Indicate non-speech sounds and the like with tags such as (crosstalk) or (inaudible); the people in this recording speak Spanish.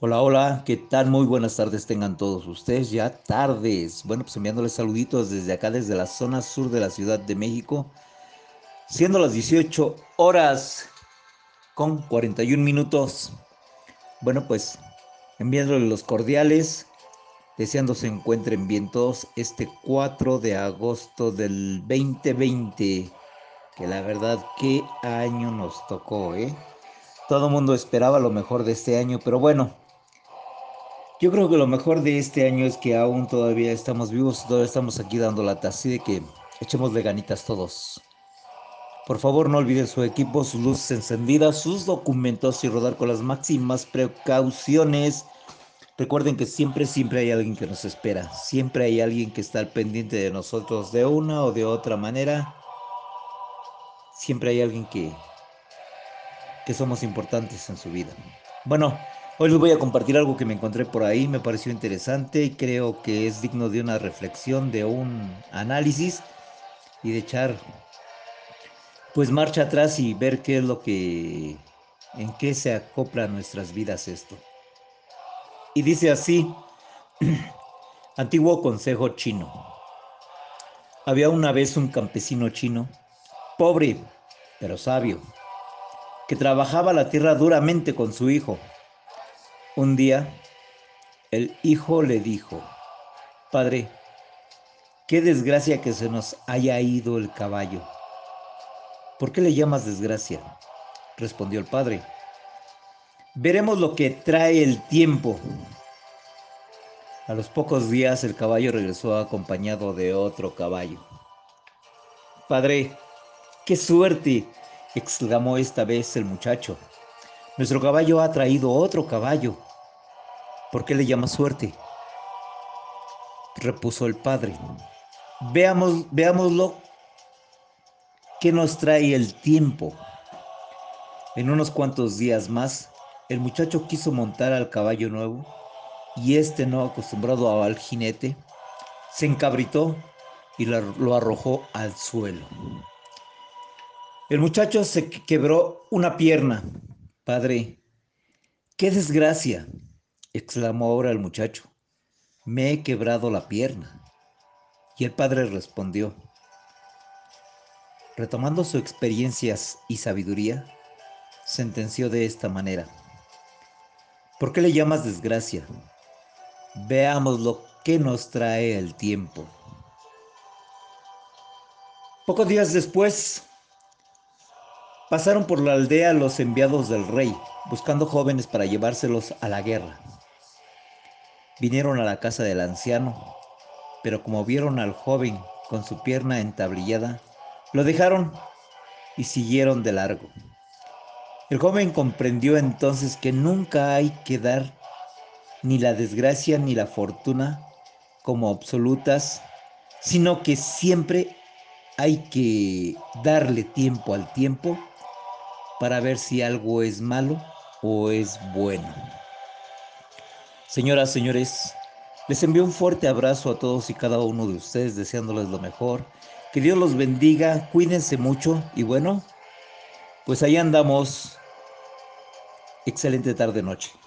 Hola, hola, ¿qué tal? Muy buenas tardes tengan todos ustedes, ya tardes. Bueno, pues enviándoles saluditos desde acá, desde la zona sur de la Ciudad de México, siendo las 18 horas con 41 minutos. Bueno, pues enviándoles los cordiales, deseando se encuentren bien todos este 4 de agosto del 2020, que la verdad, qué año nos tocó, ¿eh? Todo el mundo esperaba lo mejor de este año, pero bueno, yo creo que lo mejor de este año es que aún todavía estamos vivos, todavía estamos aquí dando lata, así de que echemos de ganitas todos. Por favor, no olviden su equipo, sus luces encendidas, sus documentos y rodar con las máximas precauciones. Recuerden que siempre, siempre hay alguien que nos espera. Siempre hay alguien que está al pendiente de nosotros de una o de otra manera. Siempre hay alguien que, que somos importantes en su vida. Bueno, Hoy les voy a compartir algo que me encontré por ahí, me pareció interesante y creo que es digno de una reflexión, de un análisis y de echar pues marcha atrás y ver qué es lo que, en qué se acopla nuestras vidas esto. Y dice así, (clears throat) antiguo consejo chino. Había una vez un campesino chino, pobre pero sabio, que trabajaba la tierra duramente con su hijo un día, el hijo le dijo, Padre, qué desgracia que se nos haya ido el caballo. ¿Por qué le llamas desgracia? Respondió el padre. Veremos lo que trae el tiempo. A los pocos días el caballo regresó acompañado de otro caballo. Padre, qué suerte, exclamó esta vez el muchacho. Nuestro caballo ha traído otro caballo. ¿Por qué le llama suerte? Repuso el padre. Veamos, veámoslo. ¿Qué nos trae el tiempo? En unos cuantos días más, el muchacho quiso montar al caballo nuevo y este no acostumbrado al jinete, se encabritó y lo arrojó al suelo. El muchacho se quebró una pierna. Padre, qué desgracia exclamó ahora el muchacho. Me he quebrado la pierna. Y el padre respondió, retomando sus experiencias y sabiduría, sentenció de esta manera. ¿Por qué le llamas desgracia? Veamos lo que nos trae el tiempo. Pocos días después, pasaron por la aldea los enviados del rey, buscando jóvenes para llevárselos a la guerra. Vinieron a la casa del anciano, pero como vieron al joven con su pierna entablillada, lo dejaron y siguieron de largo. El joven comprendió entonces que nunca hay que dar ni la desgracia ni la fortuna como absolutas, sino que siempre hay que darle tiempo al tiempo para ver si algo es malo o es bueno. Señoras, señores, les envío un fuerte abrazo a todos y cada uno de ustedes, deseándoles lo mejor. Que Dios los bendiga, cuídense mucho y bueno, pues ahí andamos. Excelente tarde noche.